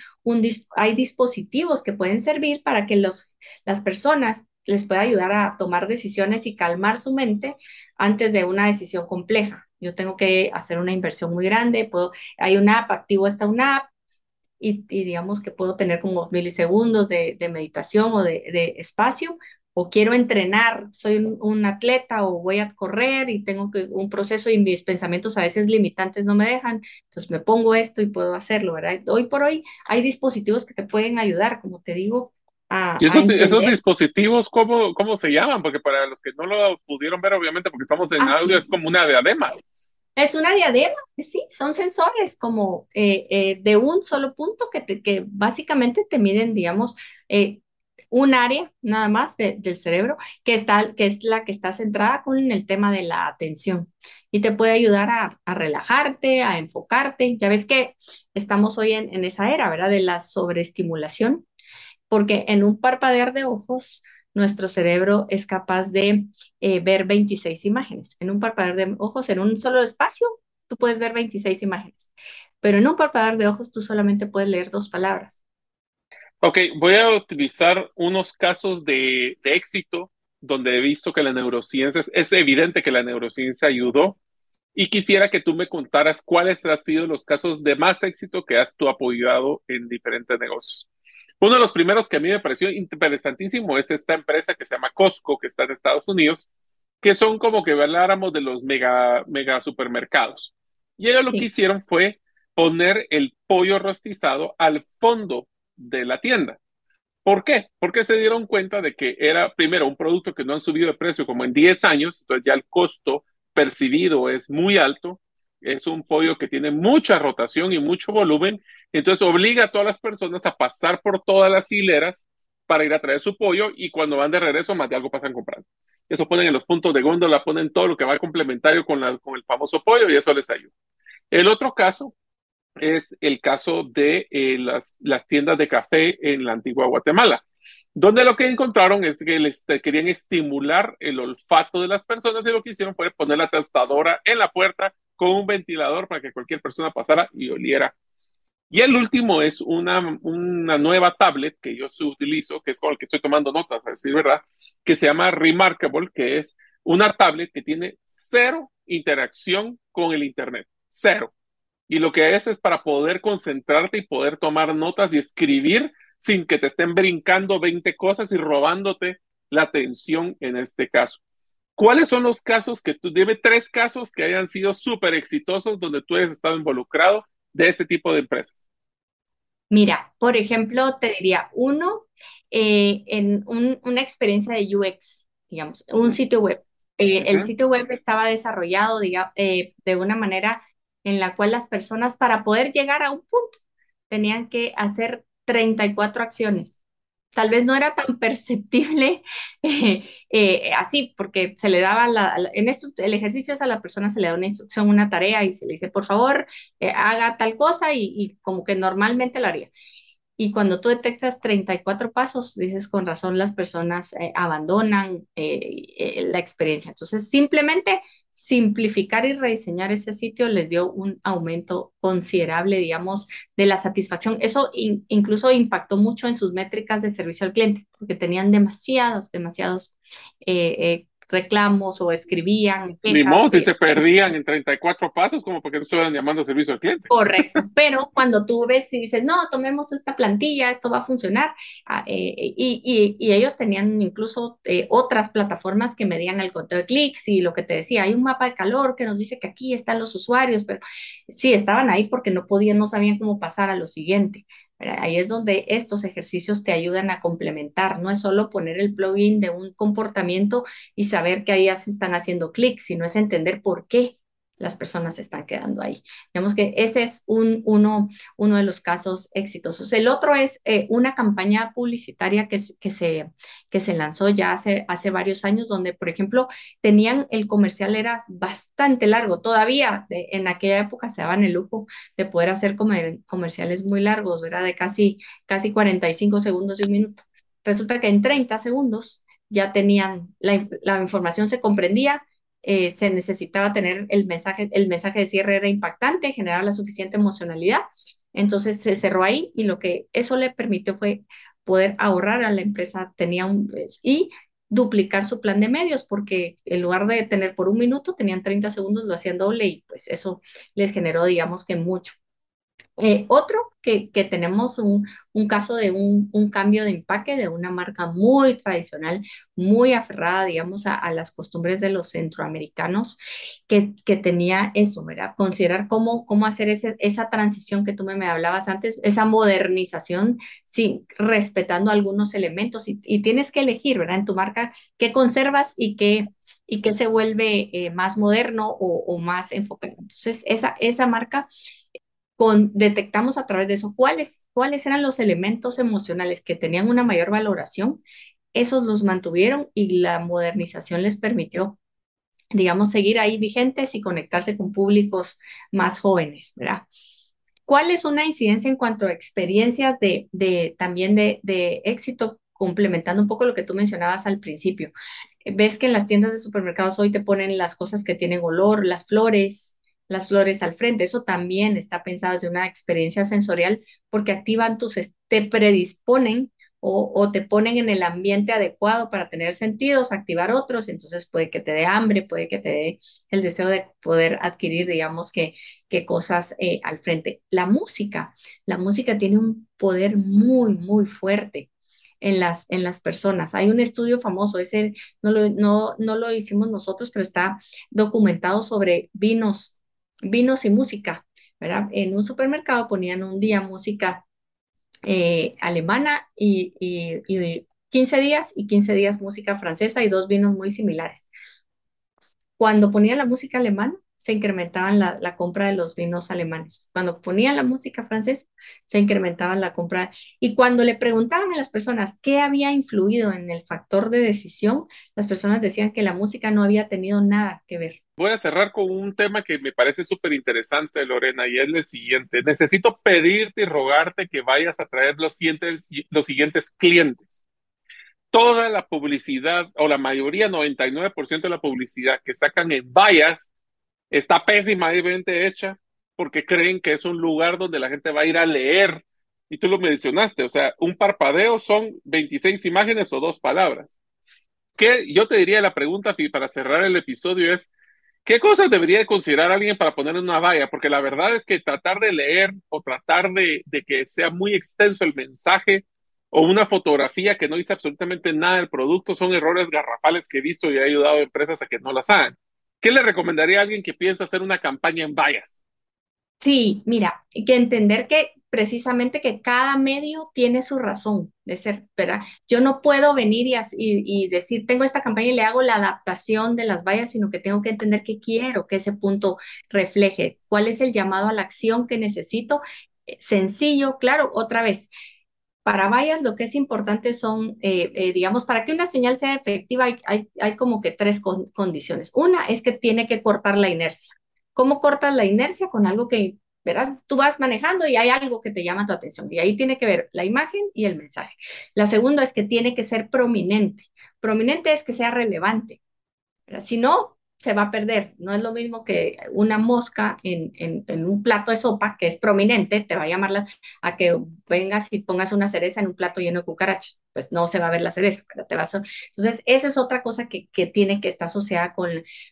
B: hay dispositivos que pueden servir para que los, las personas les pueda ayudar a tomar decisiones y calmar su mente antes de una decisión compleja. Yo tengo que hacer una inversión muy grande, puedo, hay una app, activo esta una app y, y digamos que puedo tener como milisegundos de, de meditación o de, espacio, o quiero entrenar, soy un, atleta o voy a correr y tengo que, un proceso y mis pensamientos a veces limitantes no me dejan, entonces me pongo esto y puedo hacerlo, ¿verdad? Hoy por hoy hay dispositivos que te pueden ayudar, como te digo,
A: ¿Y esos, dispositivos ¿cómo, cómo se llaman? Porque para los que no lo pudieron ver, obviamente, porque estamos en ah, audio, es como una diadema.
B: Es una diadema, sí, son sensores como eh, eh, de un solo punto que, te, que básicamente te miden, digamos, eh, un área nada más del cerebro que, está, que es la que está centrada con el tema de la atención y te puede ayudar a, relajarte, a enfocarte. Ya ves que estamos hoy en, en esa era, ¿verdad? De la sobreestimulación porque en un parpadear de ojos nuestro cerebro es capaz de eh, ver 26 imágenes. En un parpadear de ojos, en un solo espacio, tú puedes ver 26 imágenes, pero en un parpadear de ojos tú solamente puedes leer dos palabras.
A: Ok, voy a utilizar unos casos de, de éxito donde he visto que la neurociencia, es evidente que la neurociencia ayudó y quisiera que tú me contaras cuáles han sido los casos de más éxito que has tú apoyado en diferentes negocios. Uno de los primeros que a mí me pareció interesantísimo es esta empresa que se llama Costco, que está en Estados Unidos, que son como que habláramos de los mega, mega supermercados. Y ellos lo que hicieron fue poner el pollo rostizado al fondo de la tienda. ¿Por qué? Porque se dieron cuenta de que era, primero, un producto que no han subido de precio como en 10 años, entonces ya el costo percibido es muy alto, es un pollo que tiene mucha rotación y mucho volumen, entonces obliga a todas las personas a pasar por todas las hileras para ir a traer su pollo y cuando van de regreso más de algo pasan comprando. Eso ponen en los puntos de góndola, ponen todo lo que va complementario con, el famoso pollo y eso les ayuda. El otro caso es el caso de eh, las, las tiendas de café en la antigua Guatemala, donde lo que encontraron es que les querían estimular el olfato de las personas y lo que hicieron fue poner la tostadora en la puerta con un ventilador para que cualquier persona pasara y oliera. Y el último es una, una nueva tablet que yo utilizo, que es con el que estoy tomando notas, a decir verdad, que se llama Remarkable, que es una tablet que tiene cero interacción con el Internet, cero. Y lo que es es para poder concentrarte y poder tomar notas y escribir sin que te estén brincando 20 cosas y robándote la atención en este caso. ¿Cuáles son los casos que tú, dime tres casos que hayan sido súper exitosos donde tú hayas estado involucrado de ese tipo de empresas?
B: Mira, por ejemplo, te diría uno eh, en una experiencia de UX, digamos, un sitio web. Eh, el sitio web estaba desarrollado eh, de una manera en la cual las personas para poder llegar a un punto tenían que hacer 34 acciones tal vez no era tan perceptible eh, eh, así, porque se le daba, en esto, el ejercicio a la persona se le da una instrucción, una tarea y se le dice, por favor, eh, haga tal cosa y, y, como que normalmente lo haría. Y cuando tú detectas 34 pasos, dices con razón las personas eh, abandonan eh, eh, la experiencia. Entonces, simplemente simplificar y rediseñar ese sitio les dio un aumento considerable, digamos, de la satisfacción. Eso incluso impactó mucho en sus métricas de servicio al cliente, porque tenían demasiados, demasiados reclamos o escribían.
A: Ni modo, si se perdían en 34 pasos, como porque no estuvieran llamando servicio al cliente.
B: Correcto, pero cuando tú ves y dices, no, tomemos esta plantilla, esto va a funcionar, ah, eh, y, y, ellos tenían incluso eh, otras plataformas que medían el conteo de clics y lo que te decía, hay un mapa de calor que nos dice que aquí están los usuarios, pero sí, estaban ahí porque no podían, no sabían cómo pasar a lo siguiente. Ahí es donde estos ejercicios te ayudan a complementar. No es solo poner el plugin de un comportamiento y saber que ahí se están haciendo clic, sino es entender por qué las personas se están quedando ahí. Digamos que ese es un, uno, uno de los casos exitosos. El otro es eh, una campaña publicitaria que, que, se, que se lanzó ya hace, hace varios años, donde, por ejemplo, tenían el comercial era bastante largo. Todavía en aquella época se daban el lujo de poder hacer comerciales muy largos, ¿verdad? De casi, casi 45 segundos y un minuto. Resulta que en 30 segundos ya tenían, la, la información se comprendía, eh, se necesitaba tener el mensaje, el mensaje de cierre era impactante, generaba la suficiente emocionalidad. Entonces se cerró ahí y lo que eso le permitió fue poder ahorrar a la empresa, tenía un, y duplicar su plan de medios, porque en lugar de tener por un minuto, tenían 30 segundos, lo hacían doble y pues eso les generó, digamos que mucho. Eh, otro que, que tenemos un, un, caso de un, un, cambio de empaque de una marca muy tradicional, muy aferrada, digamos, a, a las costumbres de los centroamericanos, que, que, tenía eso, ¿verdad? Considerar cómo, cómo hacer ese, esa transición que tú me, me hablabas antes, esa modernización, sí, respetando algunos elementos y, y, tienes que elegir, ¿verdad? En tu marca, qué conservas y qué, y qué se vuelve eh, más moderno o, o, más enfocado. Entonces, esa, esa marca detectamos a través de eso cuáles, cuáles eran los elementos emocionales que tenían una mayor valoración, esos los mantuvieron y la modernización les permitió, digamos, seguir ahí vigentes y conectarse con públicos más jóvenes, ¿verdad? ¿Cuál es una incidencia en cuanto a experiencias de, de también de, de éxito, complementando un poco lo que tú mencionabas al principio? Ves que en las tiendas de supermercados hoy te ponen las cosas que tienen olor, las flores, las flores al frente. Eso también está pensado desde una experiencia sensorial porque activan tus, te predisponen o, te ponen en el ambiente adecuado para tener sentidos, activar otros, entonces puede que te dé hambre, puede que te dé el deseo de poder adquirir, digamos, que, que cosas eh, al frente. La música, la música tiene un poder muy, muy fuerte. En las, en las personas. Hay un estudio famoso, ese no lo, no, no lo hicimos nosotros, pero está documentado sobre vinos vinos y música, ¿verdad? En un supermercado ponían un día música eh, alemana y, y, y 15 días y 15 días música francesa y dos vinos muy similares. Cuando ponían la música alemana, se incrementaban la, la, compra de los vinos alemanes. Cuando ponían la música francesa, se incrementaba la compra. Y cuando le preguntaban a las personas qué había influido en el factor de decisión, las personas decían que la música no había tenido nada que ver.
A: Voy a cerrar con un tema que me parece súper interesante, Lorena, y es el siguiente. Necesito pedirte y rogarte que vayas a traer los siguientes, los siguientes clientes toda la publicidad, o la mayoría, 99% de la publicidad que sacan en vallas, está pésimamente hecha porque creen que es un lugar donde la gente va a ir a leer. Y tú lo mencionaste, o sea, un parpadeo son 26 imágenes o dos palabras. ¿Qué, yo te diría la pregunta para cerrar el episodio es, ¿qué cosas debería considerar alguien para poner una valla? Porque la verdad es que tratar de leer o tratar de, de que sea muy extenso el mensaje o una fotografía que no dice absolutamente nada del producto son errores garrafales que he visto y he ayudado a empresas a que no las hagan. ¿Qué le recomendaría a alguien que piensa hacer una campaña en vallas?
B: Sí, mira, que entender que precisamente que cada medio tiene su razón de ser, ¿verdad? Yo no puedo venir y, decir, tengo esta campaña y le hago la adaptación de las vallas, sino que tengo que entender qué quiero, que ese punto refleje, cuál es el llamado a la acción que necesito. Eh, sencillo, claro, otra vez, para vallas lo que es importante son, eh, eh, digamos, para que una señal sea efectiva hay, hay, hay como que tres con condiciones. Una es que tiene que cortar la inercia. ¿Cómo cortas la inercia? Con algo que, ¿verdad? Tú vas manejando y hay algo que te llama tu atención y ahí tiene que ver la imagen y el mensaje. La segunda es que tiene que ser prominente. Prominente es que sea relevante. Si no, se va a perder. No es lo mismo que una mosca en, en, un plato de sopa que es prominente, te va a llamar la, a que vengas y pongas una cereza en un plato lleno de cucarachas. Pues no se va a ver la cereza, pero te vas a... Entonces, esa es otra cosa que, que tiene que estar asociada con,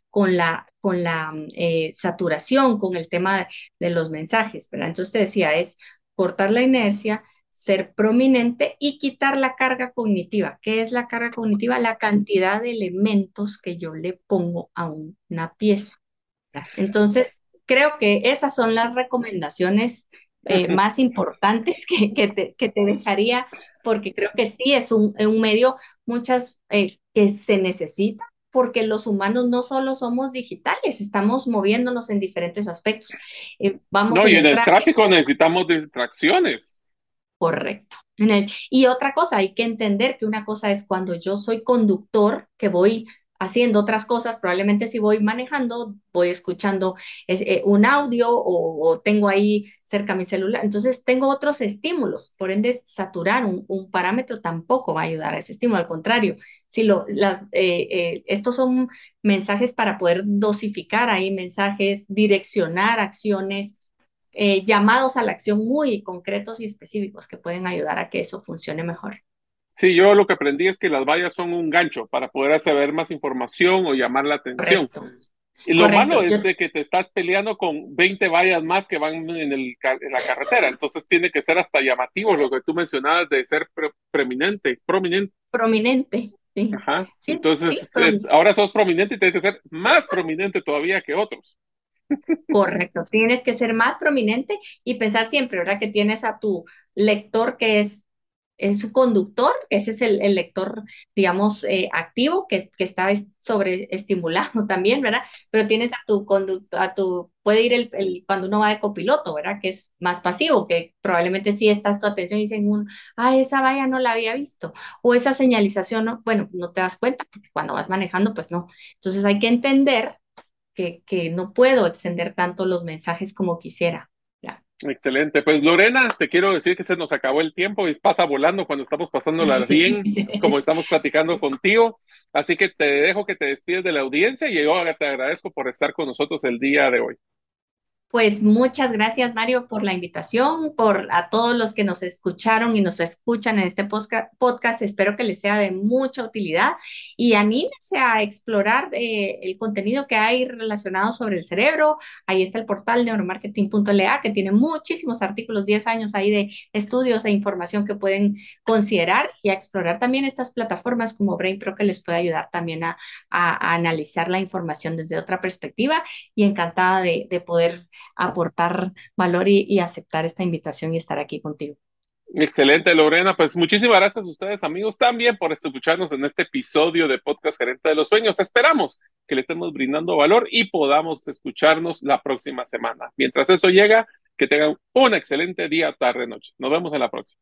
B: con la, con la eh, saturación, con el tema de, de los mensajes, ¿verdad? Entonces, te decía, es cortar la inercia, ser prominente y quitar la carga cognitiva. ¿Qué es la carga cognitiva? La cantidad de elementos que yo le pongo a una pieza. Entonces, creo que esas son las recomendaciones eh, más importantes que, que, te, que, te, dejaría, porque creo que sí es un, un medio muchas eh, que se necesita porque los humanos no solo somos digitales, estamos moviéndonos en diferentes aspectos.
A: Eh, vamos no, y en el tráfico necesitamos distracciones.
B: Correcto. y otra cosa, hay que entender que una cosa es cuando yo soy conductor, que voy haciendo otras cosas, probablemente si voy manejando, voy escuchando eh, un audio o, tengo ahí cerca mi celular. Entonces tengo otros estímulos, por ende saturar un, parámetro tampoco va a ayudar a ese estímulo, al contrario, si lo, eh, eh, estos son mensajes para poder dosificar ahí mensajes, direccionar acciones, llamados a la acción muy concretos y específicos que pueden ayudar a que eso funcione mejor.
A: Sí, yo lo que aprendí es que las vallas son un gancho para poder hacer más información o llamar la atención. Y lo malo es de que te estás peleando con 20 vallas más que van en, el, en, la carretera. Entonces tiene que ser hasta llamativo lo que tú mencionabas de ser preeminente, prominente.
B: Prominente, sí.
A: Ajá. Entonces ahora sos prominente y tienes que ser más prominente todavía que otros.
B: Correcto, tienes que ser más prominente y pensar siempre, ¿verdad? Que tienes a tu lector que es es su conductor, ese es el, lector, digamos, eh, activo que, que está sobreestimulado también, ¿verdad? Pero tienes a tu conductor, a tu, puede ir el, cuando uno va de copiloto, ¿verdad? Que es más pasivo, que probablemente sí estás tu atención y en un, ah, esa valla no la había visto, o esa señalización, no, bueno, no te das cuenta, porque cuando vas manejando, pues no. Entonces hay que entender que, que no puedo extender tanto los mensajes como quisiera.
A: Excelente. Pues Lorena, te quiero decir que se nos acabó el tiempo y pasa volando cuando estamos pasándola bien, como estamos platicando contigo. Así que te dejo que te despides de la audiencia y yo te agradezco por estar con nosotros el día de hoy.
B: Pues muchas gracias, Mario, por la invitación, por a todos los que nos escucharon y nos escuchan en este podcast. Espero que les sea de mucha utilidad y anímense a explorar eh, el contenido que hay relacionado sobre el cerebro. Ahí está el portal neuromarketing.la que tiene muchísimos artículos, 10 años ahí de estudios e información que pueden considerar y a explorar también estas plataformas como BrainPro que les puede ayudar también a, analizar la información desde otra perspectiva y encantada de poder aportar valor y, aceptar esta invitación y estar aquí contigo.
A: Excelente, Lorena. Pues muchísimas gracias a ustedes, amigos, también por escucharnos en este episodio de Podcast Gerente de los Sueños. Esperamos que le estemos brindando valor y podamos escucharnos la próxima semana. Mientras eso llega, que tengan un excelente día, tarde, noche. Nos vemos en la próxima.